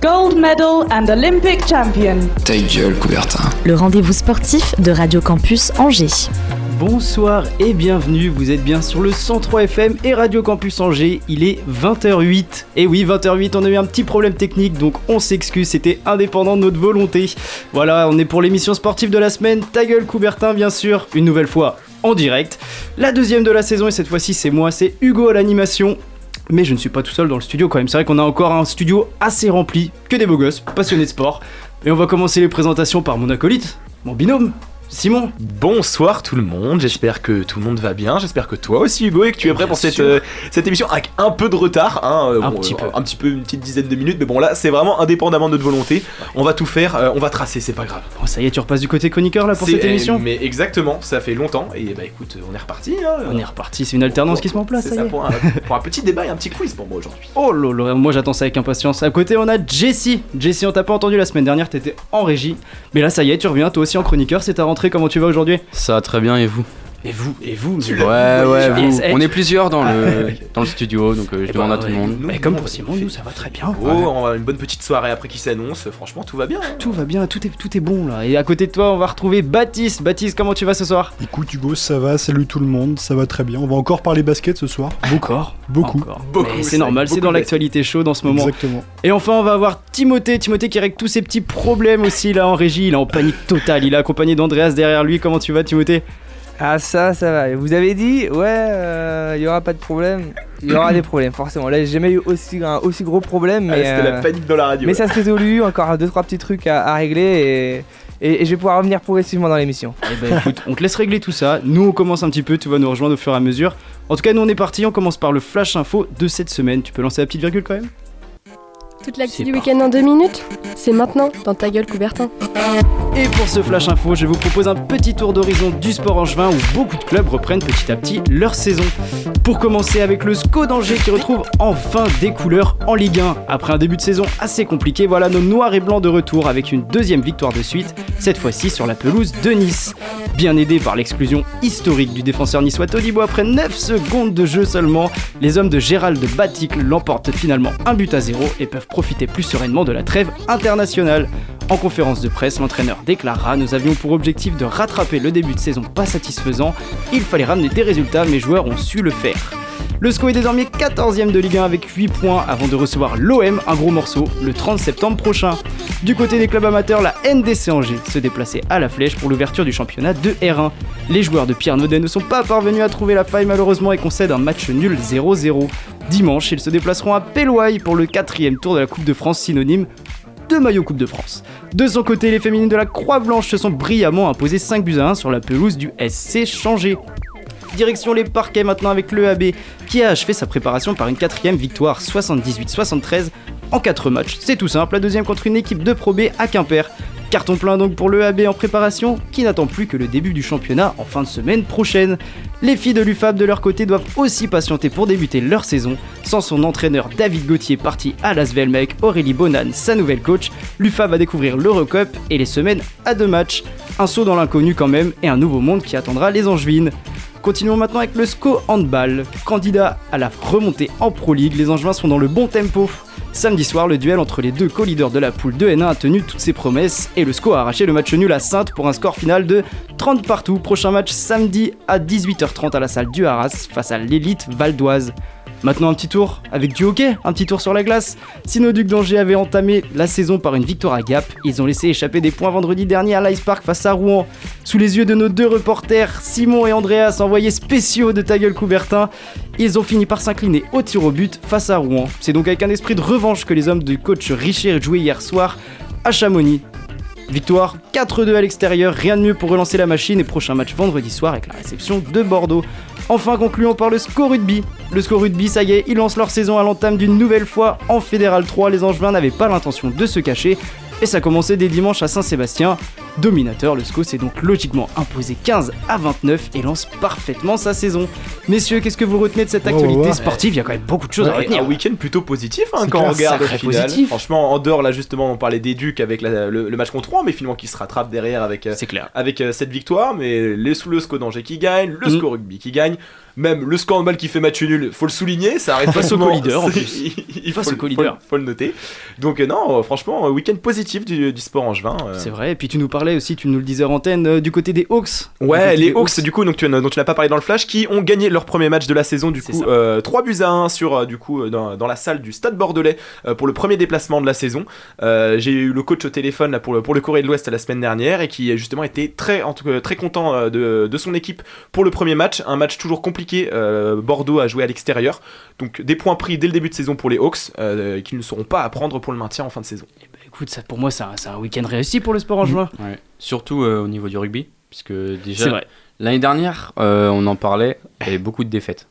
Gold medal and Olympic champion. Ta gueule, Coubertin. le rendez-vous sportif de Radio Campus Angers. Bonsoir et bienvenue, vous êtes bien sur le 103 FM et Radio Campus Angers, il est 20h08. Et oui, 20h08, on a eu un petit problème technique, donc on s'excuse, c'était indépendant de notre volonté. Voilà, on est pour l'émission sportive de la semaine, ta gueule Coubertin bien sûr, une nouvelle fois en direct. La deuxième de la saison et cette fois-ci c'est moi, c'est Hugo à l'animation. Mais je ne suis pas tout seul dans le studio quand même, c'est vrai qu'on a encore un studio assez rempli, que des beaux gosses, passionnés de sport. Et on va commencer les présentations par mon acolyte, mon binôme, Simon. Bonsoir tout le monde, j'espère que tout le monde va bien, j'espère que toi aussi Hugo et que tu es prêt Bien pour cette, euh, cette émission avec un peu de retard, hein, euh, Un bon, petit euh, peu. un petit peu, une petite dizaine de minutes, mais bon là c'est vraiment indépendamment de notre volonté, on va tout faire, euh, on va tracer, c'est pas grave. Bon, ça y est, tu repasses du côté chroniqueur là pour cette émission euh, Mais exactement, ça fait longtemps et bah écoute, on est reparti. hein. On est reparti, c'est une alternance qui se met en place, C'est ça y ça, est. pour un, pour un petit débat et un petit quiz pour moi aujourd'hui. Oh lolo, moi j'attends ça avec impatience. À côté, on a Jessie. Jessie, on t'a pas entendu la semaine dernière, t'étais en régie. Mais là, ça y est, tu reviens, toi aussi en chroniqueur, c'est ta rentrée, comment tu vas aujourd'hui? Ça va très bien et vous? Et vous, et vous Ouais ouais vous. On est plusieurs dans le dans le studio donc euh, je Eh demande bah, à tout le ouais, monde. Nous, Mais comme pour on Simon, nous ça va très bien. Oh, on va avoir une bonne petite soirée après qui s'annonce, franchement tout va bien. hein. Tout va bien, tout est, tout est bon là. Et à côté de toi, on va retrouver Baptiste. Baptiste, comment tu vas ce soir? Écoute Hugo, ça va, salut tout le monde, ça va très bien. On va encore parler basket ce soir. Encore? Beaucoup. Encore. Beaucoup, c'est normal, c'est dans l'actualité chaude en ce moment. Exactement. Et enfin, on va avoir Timothée. Timothée qui règle tous ses petits problèmes aussi là en régie. Il est en panique totale. Il est accompagné d'Andreas derrière lui. Comment tu vas, Timothée? Ah ça, ça va. Vous avez dit, ouais, euh, il y aura pas de problème. Il y aura des problèmes, forcément. Là, j'ai jamais eu aussi, un aussi gros problème, Ah, mais, C'était la euh, panique dans la radio. mais ça se résolue. Encore deux trois petits trucs à, à régler et, et, et je vais pouvoir revenir progressivement dans l'émission. Eh ben écoute, on te laisse régler tout ça. Nous, on commence un petit peu. Tu vas nous rejoindre au fur et à mesure. En tout cas, nous, on est parti. On commence par le flash info de cette semaine. Tu peux lancer la petite virgule quand même? Toute l'actu du week-end en deux minutes C'est maintenant dans ta gueule Coubertin. Et pour ce flash info, je vous propose un petit tour d'horizon du sport angevin où beaucoup de clubs reprennent petit à petit leur saison. Pour commencer avec le SCO d'Angers qui retrouve enfin des couleurs en Ligue 1. Après un début de saison assez compliqué, voilà nos noirs et blancs de retour avec une deuxième victoire de suite, cette fois-ci sur la pelouse de Nice. Bien aidé par l'exclusion historique du défenseur niçois Todibo après 9 secondes de jeu seulement, les hommes de Gérald Baticle l'emportent finalement un but à zéro et peuvent profiter plus sereinement de la trêve internationale. En conférence de presse, l'entraîneur déclara Nous avions pour objectif de rattraper le début de saison pas satisfaisant. Il fallait ramener des résultats, mes joueurs ont su le faire. Le SCO est désormais 14ème de Ligue 1 avec 8 points avant de recevoir l'OM, un gros morceau, le 30 septembre prochain. Du côté des clubs amateurs, la NDC Angers se déplaçait à la flèche pour l'ouverture du championnat de R1. Les joueurs de Pierre Naudet ne sont pas parvenus à trouver la faille malheureusement et concèdent un match nul 0-0. Dimanche, ils se déplaceront à Péloaille pour le quatrième tour de la Coupe de France synonyme de maillot Coupe de France. De son côté, les féminines de la Croix-Blanche se sont brillamment imposées 5 buts à 1 sur la pelouse du SC Changé. Direction les parquets maintenant avec le AB qui a achevé sa préparation par une quatrième victoire 78-73 en 4 matchs. C'est tout simple, la deuxième contre une équipe de Pro B à Quimper. Carton plein donc pour le AB en préparation qui n'attend plus que le début du championnat en fin de semaine prochaine. Les filles de l'UFAB de leur côté doivent aussi patienter pour débuter leur saison. Sans son entraîneur David Gauthier parti à Lasvel avec Aurélie Bonan, sa nouvelle coach, l'UFAB va découvrir l'Eurocup et les semaines à deux matchs. Un saut dans l'inconnu quand même et un nouveau monde qui attendra les Angevines. Continuons maintenant avec le SCO Handball. Candidat à la remontée en Pro League, les Angevins sont dans le bon tempo. Samedi soir, le duel entre les deux co-leaders de la poule 2 N1 a tenu toutes ses promesses et le SCO a arraché le match nul à Sainte pour un score final de 30 partout. Prochain match samedi à 18h30 à la salle du Arras face à l'élite valdoise. Maintenant un petit tour avec du hockey, un petit tour sur la glace. Si nos Ducs d'Angers avaient entamé la saison par une victoire à Gap, ils ont laissé échapper des points vendredi dernier à l'Ice Park face à Rouen. Sous les yeux de nos deux reporters, Simon et Andreas, envoyés spéciaux de ta gueule Coubertin, ils ont fini par s'incliner au tir au but face à Rouen. C'est donc avec un esprit de revanche que les hommes du coach Richer jouaient hier soir à Chamonix. Victoire 4-2 à l'extérieur, rien de mieux pour relancer la machine et prochain match vendredi soir avec la réception de Bordeaux. Enfin concluons par le score rugby. Le score rugby, ça y est, ils lancent leur saison à l'entame d'une nouvelle fois en Fédéral 3. Les Angevins n'avaient pas l'intention de se cacher Et ça commençait dès dimanche à Saint-Sébastien. Dominateur, le SCO s'est donc logiquement imposé 15 à 29 et lance parfaitement sa saison. Messieurs, qu'est-ce que vous retenez de cette Oh, actualité sportive? Il y a quand même beaucoup de choses à retenir. Un week-end plutôt positif hein, quand on regarde au final. positif. Franchement, en dehors là justement, on parlait des Ducs avec la- le, le match contre Rouen, mais finalement qui se rattrape derrière avec, euh, clair. avec euh, cette victoire. Mais les sous le SCO d'Angers qui gagne, le Mm. SCO rugby qui gagne, même le SCO handball qui fait match nul, faut le souligner, ça arrive Face au souvent. co-leader, en plus. Il Face faut, au le- co-leader. faut le- faut le noter. Donc euh, non, franchement, un week-end positif du, du sport angevin. euh. C'est vrai, et puis tu nous parlais aussi, tu nous le disais en antenne, euh, du côté des Hawks. Ouais, les Hawks, du coup, donc, tu, dont tu n'as pas parlé dans le flash, qui ont gagné leur premier match de la saison, du C'est coup, ça. euh, 3 buts à 1 sur, euh, du coup, euh, dans, dans la salle du Stade Bordelais euh, pour le premier déplacement de la saison. Euh, J'ai eu le coach au téléphone là, pour, le, pour le Corée de l'Ouest la semaine dernière et qui, justement, était très, en tout cas, très content euh, de, de son équipe pour le premier match. Un match toujours compliqué. euh, Bordeaux a joué à l'extérieur. Donc, des points pris dès le début de saison pour les Hawks euh, qui ne seront pas à prendre pour le maintien en fin de saison. Bah, écoute, ça, pour moi, c'est un, c'est un week-end réussi pour le sport en juin. Ouais. Surtout euh, au niveau du rugby, puisque déjà C'est vrai. l'année dernière, euh, on en parlait, il y avait beaucoup de défaites.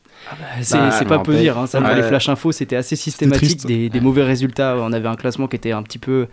C'est Bah, c'est je pas me peu rappelle. dire, hein, ça Ouais. les flash infos c'était assez systématique, triste. des, des mauvais résultats, on avait un classement qui était un petit peu,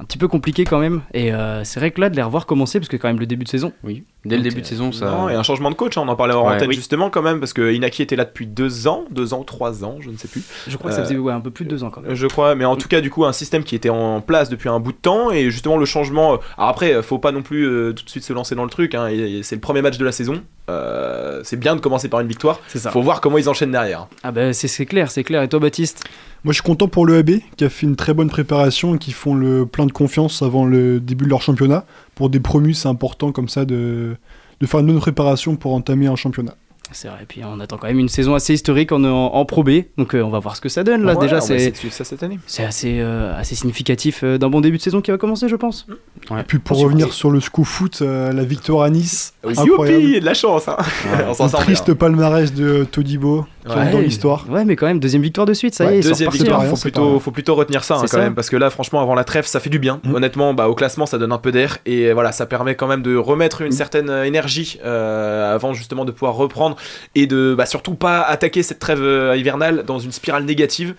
un petit peu compliqué quand même, et euh, c'est vrai que là de les revoir commencer, parce que quand même le début de saison, Oui. Dès le début de euh, saison, ça. Non, et un changement de coach, hein, on en parlait en Ouais. antenne Oui. justement quand même, parce que Inaki était là depuis deux ans, deux ans, trois ans, je ne sais plus. je crois que ça Euh, faisait ouais, un peu plus de deux ans quand même. Je crois, mais en tout cas, du coup, un système qui était en place depuis un bout de temps, et justement le changement. euh, Alors après, euh, faut pas non plus euh, tout de suite se lancer dans le truc, hein, c'est le premier match de la saison. Euh, c'est bien de commencer par une victoire. C'est ça. Faut voir comment ils enchaînent derrière. Ah bah c'est c'est clair, c'est clair. Et toi Baptiste? Moi, je suis content pour le AB qui a fait une très bonne préparation et qui font le plein de confiance avant le début de leur championnat. Pour des promus, c'est important comme ça de, de faire une bonne préparation pour entamer un championnat. C'est vrai, et puis on attend quand même une saison assez historique en, en, en Pro B, donc euh, on va voir ce que ça donne là. Déjà c'est de suivre ça cette année. c'est assez, euh, assez significatif euh, d'un bon début de saison qui va commencer je pense. Ouais. Et puis pour On revenir sur le SCO foot, euh, la victoire à Nice, Youpi, de la chance, hein. on s'en Un sort bien. triste palmarès de Todibo qui Ouais. dans l'histoire. Ouais mais quand même deuxième victoire de suite, ça Ouais, y est, deuxième victoire, hein. rien, faut plutôt, rien. faut plutôt retenir ça hein, quand ça. même, parce que là, franchement, avant la trêve, ça fait du bien. Mm. Honnêtement, bah, au classement, ça donne un peu d'air et voilà, ça permet quand même de remettre Mm. une certaine euh, énergie avant justement de pouvoir reprendre et de bah, surtout pas attaquer cette trêve euh, hivernale dans une spirale négative.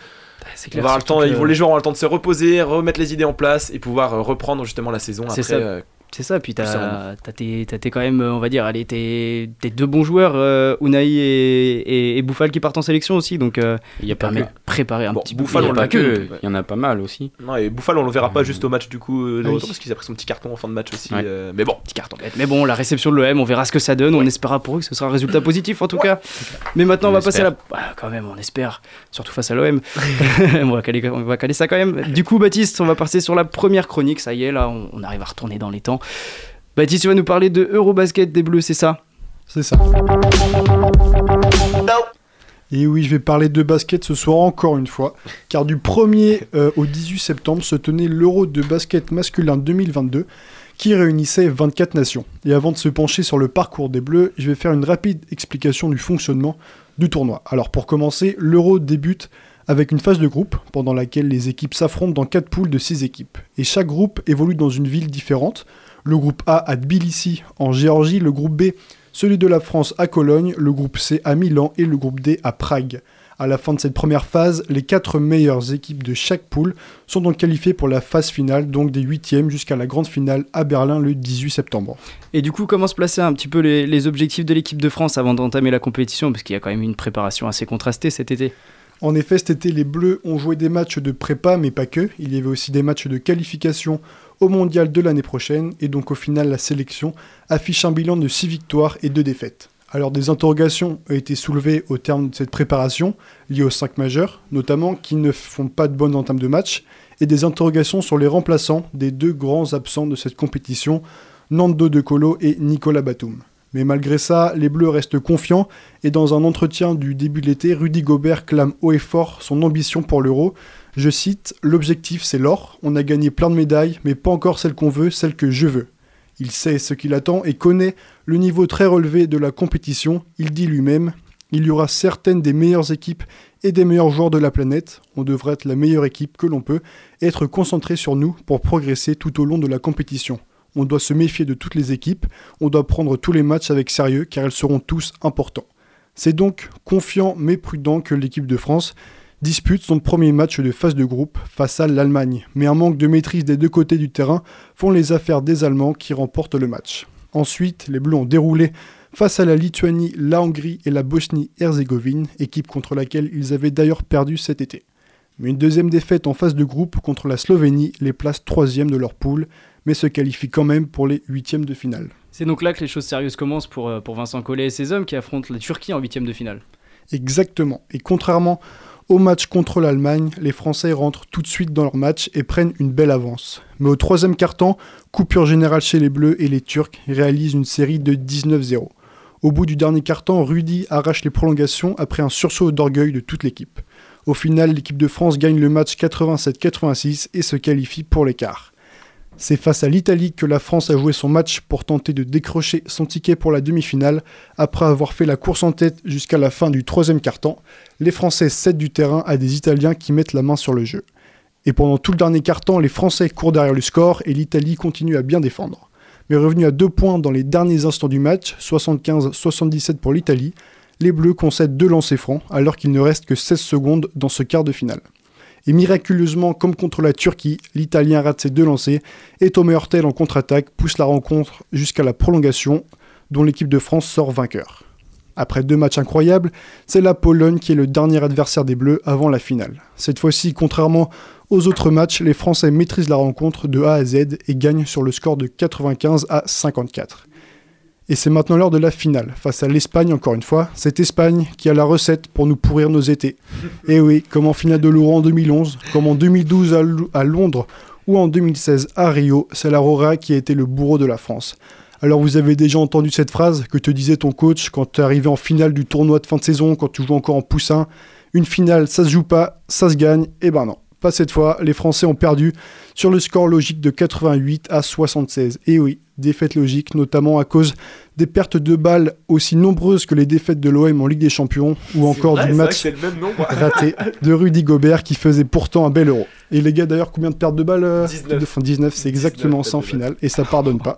C'est On clair, va avoir le surtout temps, que- ils vont, les joueurs ont le temps de se reposer, remettre les idées en place et pouvoir euh, reprendre justement la saison après. Euh, C'est ça, puis t'as tes, quand même, euh, on va dire, allez, tes, deux bons joueurs, euh, Unai et, et, et Bouffal qui partent en sélection aussi, donc euh, Il y a pas permet de préparer un Bon, petit peu. Bouffal, Il y a on pas l'a que, il y en a pas mal aussi. Non, et Bouffal, on le verra pas juste au match du coup euh, de Ah oui. retour parce qu'il a pris son petit carton en fin de match aussi. Ouais. euh, mais bon, Petit carton bête. Mais bon, la réception de l'OM, on verra ce que ça donne. On espérera pour eux que ce sera un résultat positif en tout cas. Mais maintenant, on, On va passer à la. Ah, quand même, on espère. Surtout face à l'OM. on, va caler, on va caler ça quand même. Du coup, Baptiste, on va passer sur la première chronique. Ça y est, là, on, on arrive à retourner dans les temps. Baptiste, tu vas nous parler de Eurobasket des Bleus, c'est ça? C'est ça. Et oui, je vais parler de basket ce soir encore une fois, car du 1er euh, au 18 septembre se tenait l'Euro de basket masculin 2022 qui réunissait 24 nations. Et avant de se pencher sur le parcours des Bleus, je vais faire une rapide explication du fonctionnement du tournoi. Alors pour commencer, l'Euro débute avec une phase de groupe pendant laquelle les équipes s'affrontent dans 4 poules de 6 équipes. Et chaque groupe évolue dans une ville différente. Le groupe A à Tbilissi en Géorgie, le groupe B celui de la France à Cologne, le groupe C à Milan et le groupe D à Prague. À la fin de cette première phase, les quatre meilleures équipes de chaque poule sont donc qualifiées pour la phase finale, donc des huitièmes jusqu'à la grande finale à Berlin le 18 septembre. Et du coup, comment se placer un petit peu les, les objectifs de l'équipe de France avant d'entamer la compétition? Parce qu'il y a quand même une préparation assez contrastée cet été. En effet, cet été, les Bleus ont joué des matchs de prépa, mais pas que. Il y avait aussi des matchs de qualification au mondial de l'année prochaine, et donc au final, la sélection affiche un bilan de 6 victoires et 2 défaites. Alors des interrogations ont été soulevées au terme de cette préparation, liées aux 5 majeurs, notamment qui ne font pas de bonnes entames de match, et des interrogations sur les remplaçants des deux grands absents de cette compétition, Nando De Colo et Nicolas Batum. Mais malgré ça, les Bleus restent confiants et dans un entretien du début de l'été, Rudy Gobert clame haut et fort son ambition pour l'Euro. Je cite L'objectif c'est l'or, on a gagné plein de médailles, mais pas encore celle qu'on veut, celle que je veux. Il sait ce qu'il attend et connaît le niveau très relevé de la compétition. Il dit lui-même Il y aura certaines des meilleures équipes et des meilleurs joueurs de la planète. On devrait être la meilleure équipe que l'on peut être concentré sur nous pour progresser tout au long de la compétition. On doit se méfier de toutes les équipes, on doit prendre tous les matchs avec sérieux car ils seront tous importants. C'est donc confiant mais prudent que l'équipe de France dispute son premier match de phase de groupe face à l'Allemagne. Mais un manque de maîtrise des deux côtés du terrain font les affaires des Allemands qui remportent le match. Ensuite, les Bleus ont déroulé face à la Lituanie, la Hongrie et la Bosnie-Herzégovine, équipe contre laquelle ils avaient d'ailleurs perdu cet été. Mais une deuxième défaite en phase de groupe contre la Slovénie les place troisième de leur poule, mais se qualifie quand même pour les huitièmes de finale. C'est donc là que les choses sérieuses commencent pour, euh, pour Vincent Collet et ses hommes qui affrontent la Turquie en huitième de finale. Exactement. Et contrairement au match contre l'Allemagne, les Français rentrent tout de suite dans leur match et prennent une belle avance. Mais au troisième quart-temps, coupure générale chez les Bleus et les Turcs réalisent une série de 19-0. Au bout du dernier quart-temps, Rudy arrache les prolongations après un sursaut d'orgueil de toute l'équipe. Au final, l'équipe de France gagne le match 87-86 et se qualifie pour l'écart. C'est face à l'Italie que la France a joué son match pour tenter de décrocher son ticket pour la demi-finale. Après avoir fait la course en tête jusqu'à la fin du troisième quart-temps, les Français cèdent du terrain à des Italiens qui mettent la main sur le jeu. Et pendant tout le dernier quart-temps, les Français courent derrière le score et l'Italie continue à bien défendre. Mais revenu à deux points dans les derniers instants du match, 75-77 pour l'Italie, les Bleus concèdent deux lancers francs alors qu'il ne reste que 16 secondes dans ce quart de finale. Et miraculeusement, comme contre la Turquie, l'Italien rate ses deux lancers et Thomas Hurtel en contre-attaque pousse la rencontre jusqu'à la prolongation, dont l'équipe de France sort vainqueur. Après deux matchs incroyables, c'est la Pologne qui est le dernier adversaire des Bleus avant la finale. Cette fois-ci, contrairement aux autres matchs, les Français maîtrisent la rencontre de A à Z et gagnent sur le score de 95 à 54. Et c'est maintenant l'heure de la finale, face à l'Espagne encore une fois. Cette Espagne qui a la recette pour nous pourrir nos étés. Et oui, comme en finale de l'Euro en 2011, comme en 2012 à, Londres ou en 2016 à Rio, c'est l'Aurora qui a été le bourreau de la France. Alors vous avez déjà entendu cette phrase que te disait ton coach quand tu arrivé en finale du tournoi de fin de saison, quand tu joues encore en poussin. Une finale, ça se joue pas, ça se gagne. Et ben non. Pas cette fois, les Français ont perdu sur le score logique de 88 à 76. Et oui, défaite logique, notamment à cause des pertes de balles aussi nombreuses que les défaites de l'OM en Ligue des Champions, ou encore vrai, du match raté de Rudy Gobert qui faisait pourtant un bel euro. Et les gars, d'ailleurs, combien de pertes de balles euh, 19. Enfin, 19, c'est exactement ça en finale, et ça pardonne pas.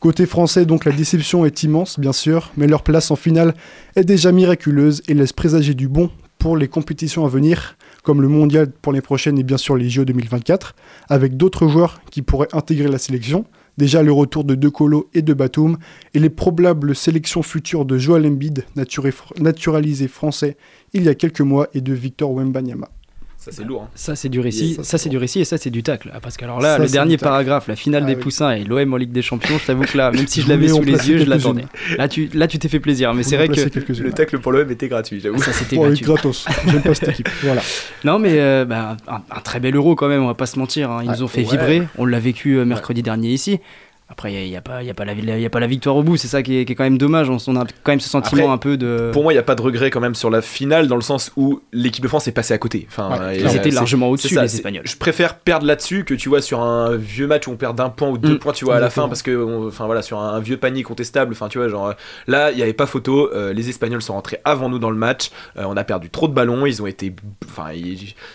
Côté français, donc la déception est immense, bien sûr, mais leur place en finale est déjà miraculeuse et laisse présager du bon pour les compétitions à venir, comme le mondial pour les prochaines et bien sûr les JO 2024, avec d'autres joueurs qui pourraient intégrer la sélection. Déjà le retour de De Colo et de Batum, et les probables sélections futures de Joel Embiid, naturalisé français il y a quelques mois, et de Victor Wembanyama. Ça c'est lourd. Hein. Ça c'est du récit, ça, c'est du récit et ça c'est du tacle. Ah, parce que alors là, Ça, le dernier paragraphe, la finale Ah des oui. Poussins et l'OM en Ligue des Champions, je t'avoue que là, même si je l'avais sous les yeux, je l'attendais. Là tu, là tu t'es fait plaisir, mais c'est vrai que. Le tacle pour l'OM était gratuit, j'avoue. ça c'était gratuit. gratos. J'aime pas cette équipe. Voilà. Non mais euh, bah, un, un très bel euro quand même, on va pas se mentir. hein. Ils Ouais. nous ont fait Ouais. vibrer, on l'a vécu euh, mercredi dernier ici. Après, il n'y a, a, y a pas la victoire au bout, c'est ça qui est, qui est quand même dommage. On, a quand même ce sentiment Après, un peu de. Pour moi, il n'y a pas de regret quand même sur la finale, dans le sens où l'équipe de France est passée à côté. Enfin, Ouais, Ils étaient largement au-dessus, c'est- Espagnols. Je préfère perdre là-dessus que tu vois sur un vieux match où on perd d'un point ou deux Mm. points, tu vois, à la fin, parce que, enfin voilà, sur un, vieux panier contestable, enfin tu vois, genre euh, là, il n'y avait pas photo. euh, les Espagnols sont rentrés avant nous dans le match. euh, on a perdu trop de ballons. Ils ont été, enfin,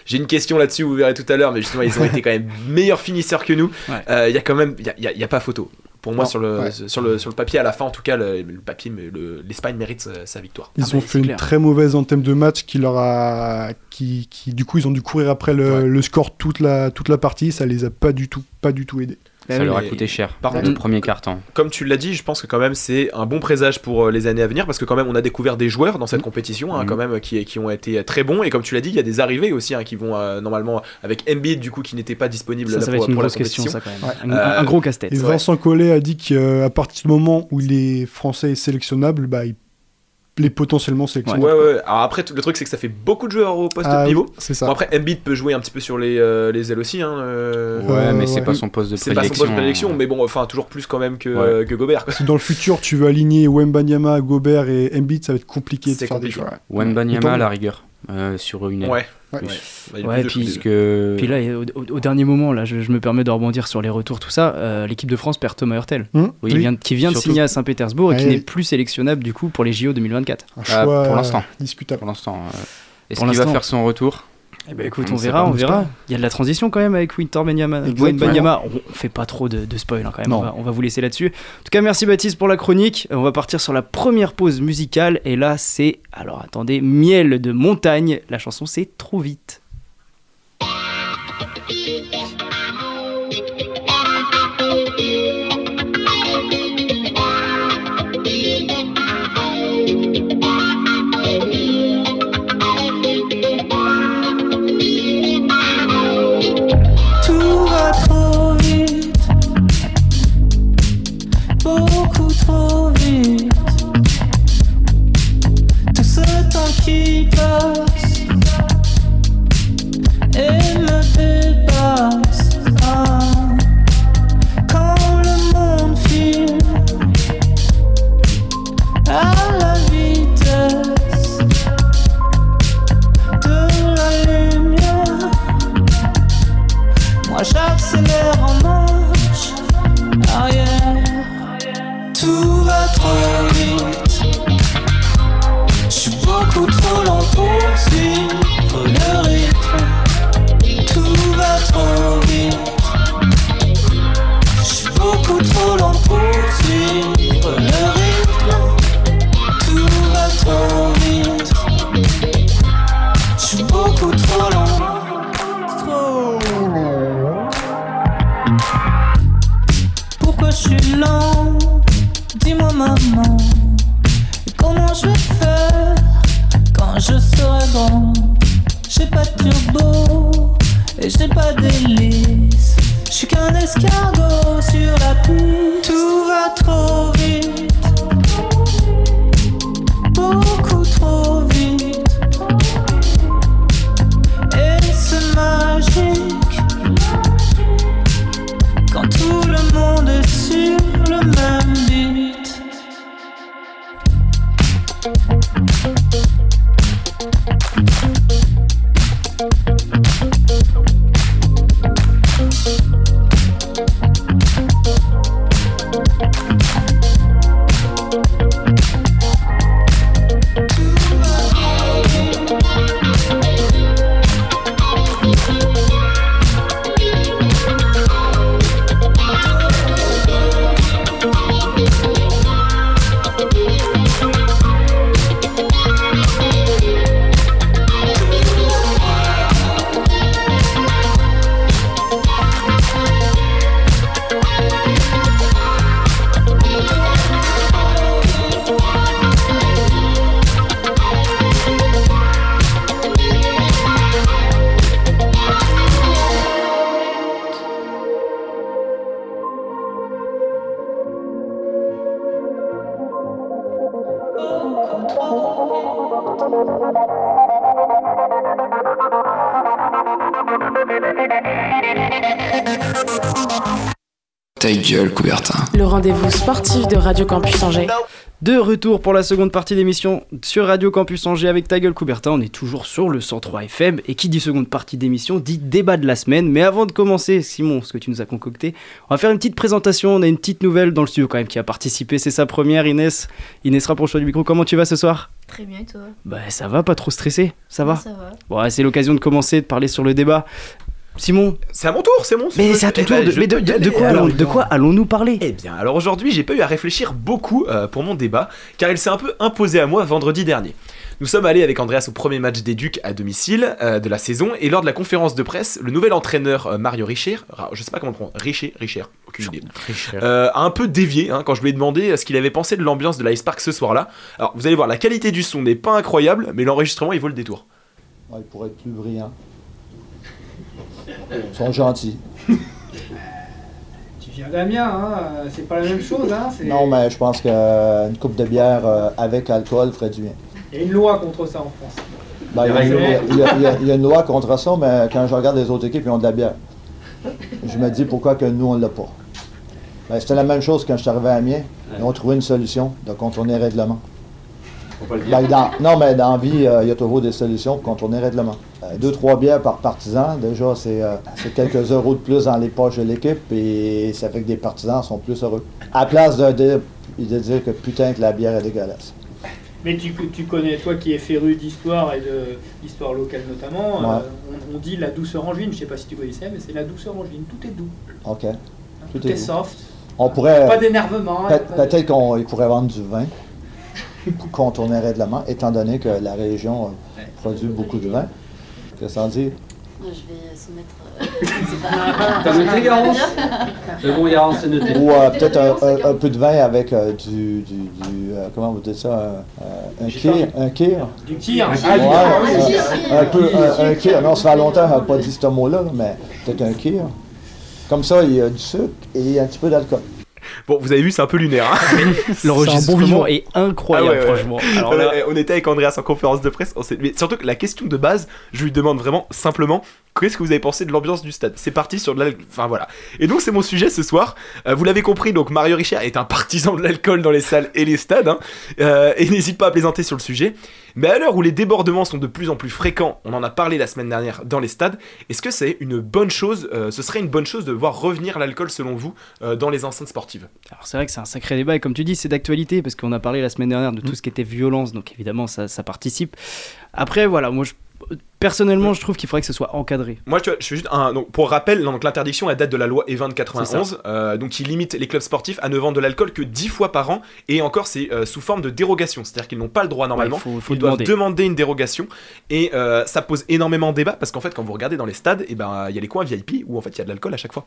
j'ai une question là-dessus, vous verrez tout à l'heure, mais justement, ils ont été quand même meilleurs finisseurs que nous. Ouais. Euh, Il y a quand même, il y a- a, a pas photo. Pour moi, Non, sur, le, ouais. sur, le, sur le papier, à la fin, en tout cas, le, le papier, le- l'Espagne mérite sa, sa victoire. Ils Ah ont bah, fait une clair. très mauvaise entame de match qui leur a, qui, qui du coup ils ont dû courir après le, Ouais. le score toute la toute la partie. Ça les a pas du tout, pas du tout aidés. Bah Ça oui, leur a coûté cher. Par le contre- premier carton. Comme tu l'as dit, je pense que quand même c'est un bon présage pour euh, les années à venir parce que quand même on a découvert des joueurs dans Mm. cette compétition hein, Mhm. quand même qui, qui ont été très bons et comme tu l'as dit il y a des arrivées aussi hein, qui vont euh, normalement avec Embiid du coup qui n'était pas disponible ça, là, ça va pour, être une pour la grosse question, ça quand même. Ouais. Un, un Euh, gros casse-tête. Et Vincent Collet a dit qu'à partir du moment où il est français et sélectionnable, bah, il est potentiellement Ouais, sélectionnable. ouais, Alors après, le truc, c'est que ça fait beaucoup de joueurs au poste Ah pivot. c'est ça. Bon, après, Embiid peut jouer un petit peu sur les, euh, les ailes aussi. Hein, euh, Ouais, mais c'est ouais. pas son poste de C'est pas son prédilection. poste de prédilection, mais bon, enfin, toujours plus quand même que, Ouais. euh, que Gobert. quoi. Si dans le futur tu veux aligner Wembanyama, Gobert et Embiid, ça va être compliqué de faire des compliqué. choix. Wembanyama à la rigueur, euh, sur une aile. Ouais. Ouais. Ouais. Bah, Ouais, puis- choses. Parce que... Puis là, au, au- au dernier moment, là, je, je me permets de rebondir sur les retours, tout ça. euh, L'équipe de France perd Thomas Hurtel, Oui, qui vient, qui vient de signer à Saint-Pétersbourg et qui n'est plus sélectionnable du coup pour les JO 2024. Un Ah, choix pour l'instant. euh, discutable. pour l'instant. euh, Est-ce qu'il va faire son retour? Eh ben écoute, On verra, on verra. Il y a de la transition quand même avec Winter Banyama. Banyama. On, fait pas trop de, de spoil hein, quand même. Non. On va, on va vous laisser là-dessus. En tout cas, merci Baptiste pour la chronique. On va partir sur la première pause musicale. Et là, c'est. Alors attendez, Miel de montagne. La chanson, c'est Trop vite. Ah, gueule, Coubertin. Le rendez-vous sportif de Radio Campus Angers. De retour pour la seconde partie d'émission sur Radio Campus Angers avec ta gueule Coubertin. On est toujours sur le 103 FM et qui dit seconde partie d'émission dit débat de la semaine. Mais avant de commencer, Simon, ce que tu nous as concocté, on va faire une petite présentation. On a une petite nouvelle dans le studio quand même qui a participé. C'est sa première, Inès. Inès, rapproche-toi du micro. Comment tu vas ce soir? Très bien, et toi? Bah ça va, pas trop stressé. Ça va? Ça va. Bon, c'est l'occasion de commencer, de parler sur le débat. Simon C'est à mon tour, c'est mon Mais c'est à ton Eh tour. ben, de, mais de- quoi allons- allons-nous parler? Eh bien, alors aujourd'hui, j'ai pas eu à réfléchir beaucoup euh, pour mon débat, car il s'est un peu imposé à moi vendredi dernier. Nous sommes allés avec Andreas au premier match des Ducs à domicile euh, de la saison, et lors de la conférence de presse, le nouvel entraîneur euh, Mario Richer, je sais pas comment le prendre, Richer, Richer, aucune idée, euh, a un peu dévié hein, quand je lui ai demandé ce qu'il avait pensé de l'ambiance de l'Ice Park ce soir-là. Alors, vous allez voir, la qualité du son n'est pas incroyable, mais l'enregistrement il vaut le détour. Ouais, il pourrait être plus brillant. Ils sont gentils. Tu viens d'Amiens, hein, euh, c'est pas la même chose. Hein, c'est- Non, mais je pense qu'une coupe de bière euh, avec alcool ferait du bien. Il y a une loi contre ça en France. Ben, il, y a, il y a- il y a- il y a- il y a une loi contre ça, mais quand je regarde les autres équipes, ils ont de la bière. Je me dis pourquoi que nous, on l'a pas. Ben, C'était la même chose quand je suis arrivé à Amiens. Ils ont trouvé une solution de contourner le règlement. Ben, dans- non, mais dans la vie, euh, il y a toujours des solutions pour contourner le règlement. Euh, deux, trois bières par partisan, déjà, c'est euh, c'est quelques euros de plus dans les poches de l'équipe et ça fait que des partisans sont plus heureux. À la place de dire, de dire que putain que la bière est dégueulasse. Mais tu, tu connais, toi qui es féru d'histoire et de d'histoire locale notamment, Ouais. euh, on, on dit la douceur angevine. Je sais pas si tu connaissais, mais c'est la douceur angevine. Tout est doux, OK. tout, est, soft. On pourrait. Pas d'énervement. Hein, de- Peut-être qu'on pourrait vendre du vin qu'on tournerait règlement, étant donné que la région euh, produit beaucoup de vin. Qu'est-ce que ça en dit? Je vais soumettre. euh, T'as noté, Garance C'est bon, Garance, c'est noté. Ou euh, peut-être un, un- un peu de vin avec euh, du. du, du, euh, comment vous dites ça? Un, euh, un kir? Un kir? Du kir. Ouais, Ah, du- ah un, un peu un, un kir. Non, ça fait longtemps qu'on n'a pas dit ce mot-là, mais peut-être un kir. Comme ça, il y a du sucre et un petit peu d'alcool. Bon, vous avez vu, c'est un peu lunaire. Hein L'enregistrement est incroyable, Ah ouais, ouais. franchement. Alors là- on était avec Andreas en conférence de presse. on Mais surtout que la question de base, je lui demande vraiment simplement qu'est-ce que vous avez pensé de l'ambiance du stade? C'est parti sur de l'alcool. Enfin voilà. Et donc, c'est mon sujet ce soir. Euh, vous l'avez compris, donc Mario Richard est un partisan de l'alcool dans les salles et les stades. hein. Euh, et n'hésite pas à plaisanter sur le sujet. Mais à l'heure où les débordements sont de plus en plus fréquents, on en a parlé la semaine dernière dans les stades, est-ce que c'est une bonne chose euh, Ce serait une bonne chose de voir revenir l'alcool selon vous euh, dans les enceintes sportives? Alors c'est vrai que c'est un sacré débat et comme tu dis c'est d'actualité parce qu'on a parlé la semaine dernière de tout ce qui était violence donc évidemment ça, ça participe. Après voilà moi je- personnellement je trouve qu'il faudrait que ce soit encadré. Moi, tu vois, je fais juste un. Donc, pour rappel, donc, l'interdiction, elle date de la loi E20 de C'est 91, euh, donc qui limite les clubs sportifs à ne vendre de l'alcool que 10 fois par an, et encore, c'est euh, sous forme de dérogation, c'est-à-dire qu'ils n'ont pas le droit normalement. Ouais, faut- faut ils le doivent demander. demander une dérogation, et euh, ça pose énormément de débat parce qu'en fait, quand vous regardez dans les stades, et ben, il y a les coins VIP où en fait il y a de l'alcool à chaque fois.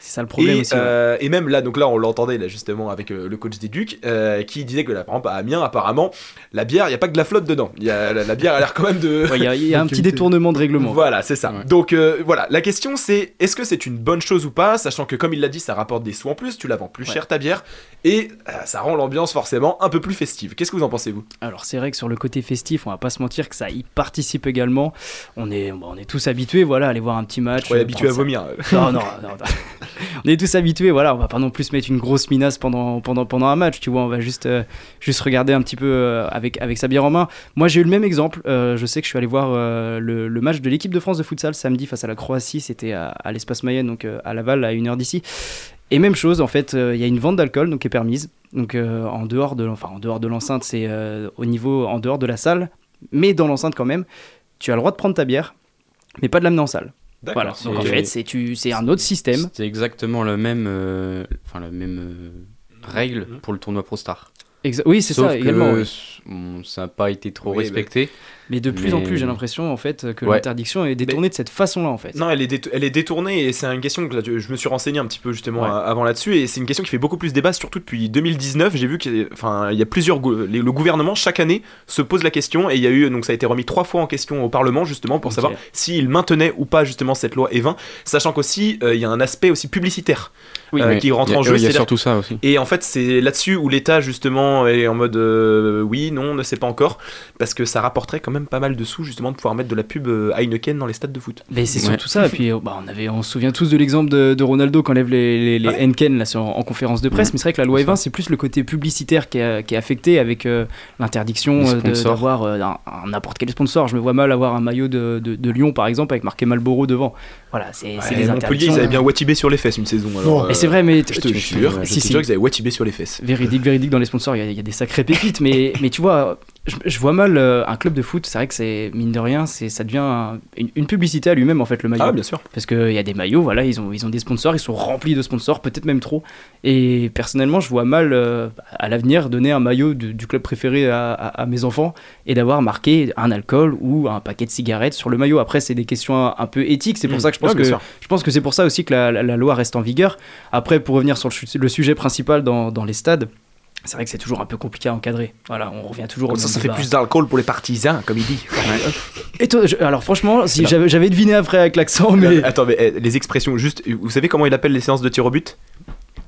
C'est ça le problème et, aussi. ouais. et même là, donc là, on l'entendait là justement avec le coach des Ducs, qui disait que là, par exemple, à Amiens, apparemment, la bière, il y a pas que de la flotte dedans. Y a la, la bière a l'air quand même de. Ouais, a, y a un petit détournement de règlement. Voilà, c'est ça. Donc euh, voilà, la question c'est est-ce que c'est une bonne chose ou pas, sachant que comme il l'a dit, ça rapporte des sous en plus, tu la vends plus Ouais. cher ta bière, et euh, ça rend l'ambiance forcément un peu plus festive. Qu'est-ce que vous en pensez vous? Alors c'est vrai que sur le côté festif, on va pas se mentir que ça y participe également. On est, on est tous habitués, voilà, à aller voir un petit match. croyais euh, habitué à vomir. Non, non, non, non. on est tous habitués, voilà, on va pas non plus se mettre une grosse minace pendant, pendant, pendant un match, tu vois, on va juste, euh, juste regarder un petit peu euh, avec, avec sa bière en main. Moi j'ai eu le même exemple, euh, je sais que je suis allé voir euh, le, le match de l'équipe de France de futsal samedi face à la Croatie, c'était à, à l'espace Mayenne, donc euh, à Laval, à une heure d'ici. Et même chose, en fait, euh, il y a une vente d'alcool donc qui est permise. Donc euh, en dehors de, enfin en dehors de l'enceinte, c'est euh, au niveau en dehors de la salle, mais dans l'enceinte quand même. Tu as le droit de prendre ta bière, mais pas de l'amener en salle. D'accord. Voilà. Donc en fait, c'est tu, c'est un autre système. C'est exactement le même, euh, enfin la même euh, règle pour le tournoi ProStar. Exa- oui, c'est Sauf ça, que, également, oui. bon, ça n'a pas été trop Oui, respecté. Mais de plus en plus, j'ai l'impression en fait que Ouais. l'interdiction est détournée de cette façon-là en fait. Non, elle est, déto- elle est détournée et c'est une question que là, je me suis renseigné un petit peu justement Ouais. avant là-dessus et c'est une question qui fait beaucoup plus débat, surtout depuis 2019. J'ai vu qu'il enfin, il y a plusieurs. les- le gouvernement chaque année se pose la question et il y a eu donc ça a été remis trois fois en question au Parlement justement pour savoir s'il maintenait ou pas justement cette loi E20, sachant qu'aussi euh, il y a un aspect aussi publicitaire Oui, euh, qui rentre a- en jeu. il y a surtout ça aussi. Et en fait, c'est là-dessus où l'État justement est en mode euh, oui, non, on ne sait pas encore, parce que ça rapporterait quand même pas mal de sous justement de pouvoir mettre de la pub euh, Heineken dans les stades de foot. Mais c'est surtout ça. Et puis, euh, bah, on, avait, on se souvient tous de l'exemple de, de Ronaldo qui enlève les, les, les Henken là, sur- en, conférence de presse. Ouais. Mais c'est vrai que la loi E20, c'est plus le côté publicitaire qui est, qui est affecté avec euh, l'interdiction d'avoir euh, n'importe quel sponsor. Je me vois mal avoir un maillot de, de, de Lyon, par exemple, avec marqué Marlboro devant. Voilà, c'est Ouais, des Montpellier, ils avaient bien Watibé sur les fesses une saison. alors, Et c'est vrai, mais je te jure, je te jure qu'ils avaient Watibé sur les fesses. Véridique, véridique dans les sponsors, il y a- il y, a des sacrées pépites, mais, mais tu vois, je, je vois mal euh, un club de foot, c'est vrai que c'est, mine de rien, c'est, ça devient un- une, une publicité à lui-même en fait, le maillot. Ah, bien sûr. Parce qu'il y a des maillots, voilà, ils ont, ils ont des sponsors, ils sont remplis de sponsors, peut-être même trop. Et personnellement, je vois mal euh, à l'avenir donner un maillot du, du club préféré à, à- à mes enfants et d'avoir marqué un alcool ou un paquet de cigarettes sur le maillot. Après, c'est des questions un, un peu éthiques, c'est pour Mm. ça que je pense que je pense que c'est pour ça aussi que la, la- la loi reste en vigueur. Après, pour revenir sur le, sujet principal dans, dans les stades, c'est vrai que c'est toujours un peu compliqué à encadrer. Voilà, on revient toujours au ça, fait plus d'alcool pour les partisans, comme il dit. Et toi, je- alors franchement, si j'avais deviné après avec l'accent, mais Attends, mais eh, les expressions, juste, vous savez comment il appelle les séances de tir au but?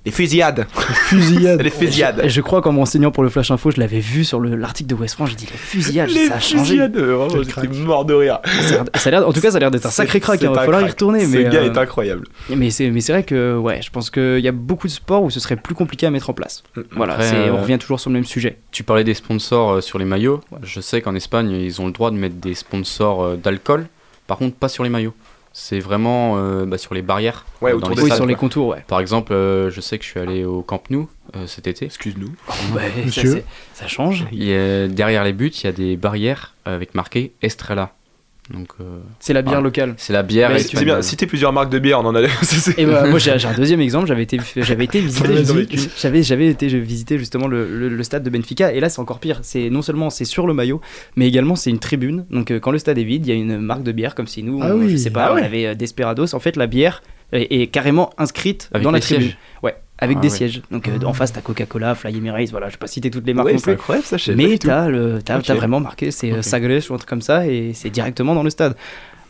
Les fusillades. Fusillade. les fusillades. je, je crois qu'en m'enseignant pour le Flash Info, je l'avais vu sur le- l'article de West France. J'ai dit les fusillades, Les ça a changé. fusillades, euh, vraiment, j'étais mort de rire. Ça a en tout cas, ça a l'air d'être un sacré crack. C'est Il va falloir y retourner. Ce mais gars euh, est incroyable. Mais c'est vrai que ouais, je pense qu'il y a beaucoup de sports où ce serait plus compliqué à mettre en place. Voilà, Après, c'est- euh, on revient toujours sur le même sujet. Tu parlais des sponsors euh, sur les maillots. Je sais qu'en Espagne, ils ont le droit de mettre des sponsors euh, d'alcool. Par contre, pas sur les maillots. C'est vraiment euh, bah, sur les barrières. Ouais, euh, autour dans des les contours, ouais. Par exemple, euh, je sais que je suis allé au Camp Nou euh, cet été. Excuse-nous. Ouais, ça, Monsieur. c'est- ça change. Il y a- derrière les buts, il y a des barrières avec marqué Estrella. Donc, euh, C'est la bière voilà. locale. C'est la bière Mais c'est espagnole. bien, citer plusieurs marques de bière, on en a. Et bah, moi j'ai un deuxième exemple, j'avais été, j'avais été visiter, j'avais, j'avais été visiter justement le, le- le stade de Benfica et là c'est encore pire, c'est non seulement c'est sur le maillot, mais également c'est une tribune, donc euh, quand le stade est vide, il y a une marque de bière comme si nous, Ah on- je sais pas, Ah on ouais. avait euh, Desperados, en fait la bière est, est carrément inscrite Avec dans la tribune. sièges. Ouais, avec Ah des sièges. Donc euh, en face t'as Coca-Cola, Fly Emirates, voilà, je vais pas citer toutes les marques Ouais, non plus. incroyable, ça, Mais t'as, le, t'as, Ok. t'as vraiment marqué, c'est euh, Ok. Sagres ou un truc comme ça et c'est directement dans le stade.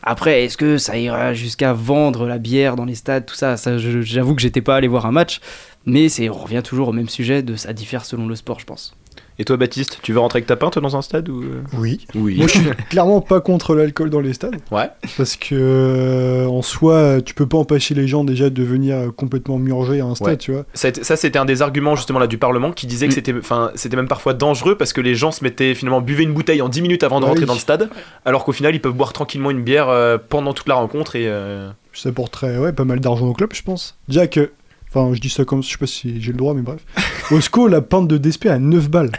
Après, est-ce que ça ira jusqu'à vendre la bière dans les stades, tout ça, ça J'avoue que j'étais pas allé voir un match, mais on revient toujours au même sujet, de ça diffère selon le sport, je pense. Et toi, Baptiste, tu veux rentrer avec ta pinte dans un stade ou Oui. Oui. Moi, je suis clairement pas contre l'alcool dans les stades. Ouais. Parce que, euh, en soi, tu peux pas empêcher les gens déjà de venir euh, complètement murger à un stade, Ouais. tu vois. Ça, c'était un des arguments justement là du Parlement qui disait que Mm. c'était, enfin, c'était même parfois dangereux parce que les gens se mettaient finalement buvaient une bouteille en 10 minutes avant de Ouais, rentrer dans le stade, alors qu'au final ils peuvent boire tranquillement une bière euh, pendant toute la rencontre et. euh, Ça apporterait ouais, pas mal d'argent au club, je pense. Déjà que, enfin, je dis ça comme, je sais pas si j'ai le droit, mais bref. Au SCO, la pinte de DSP à 9 balles.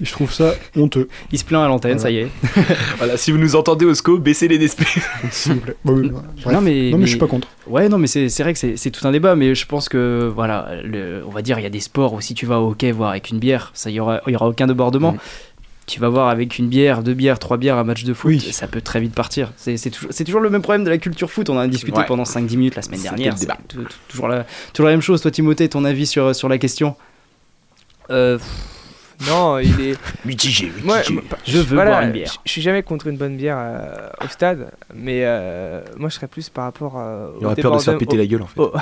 Et je trouve ça honteux. Il se plaint à l'antenne, ça y est. voilà, si vous nous entendez au SCO, baissez les DSP. S'il vous plaît. Oui, voilà. Bref. Non mais, non, mais je suis pas contre. Ouais, non, mais c'est c'est vrai que c'est c'est tout un débat, mais je pense que, voilà, le- on va dire, il y a des sports où si tu vas au hockey voir avec une bière, ça y aura, il y aura aucun débordement. Tu vas voir avec une bière, deux bières, trois bières un match de foot, ça peut très vite partir. C'est toujours, le même problème de la culture foot. On en a discuté Ouais. pendant 5-10 minutes la semaine dernière. c'est toujours, la, toujours la même chose. Toi, Timothée, ton avis sur, sur la question? Euh, non, il est. Mitigé, mitigé. moi, Je veux voilà, boire une bière. Je suis jamais contre une bonne bière euh, au stade, mais euh, moi je serais plus par rapport euh, Il aurait peur de se faire péter la gueule, en fait. au-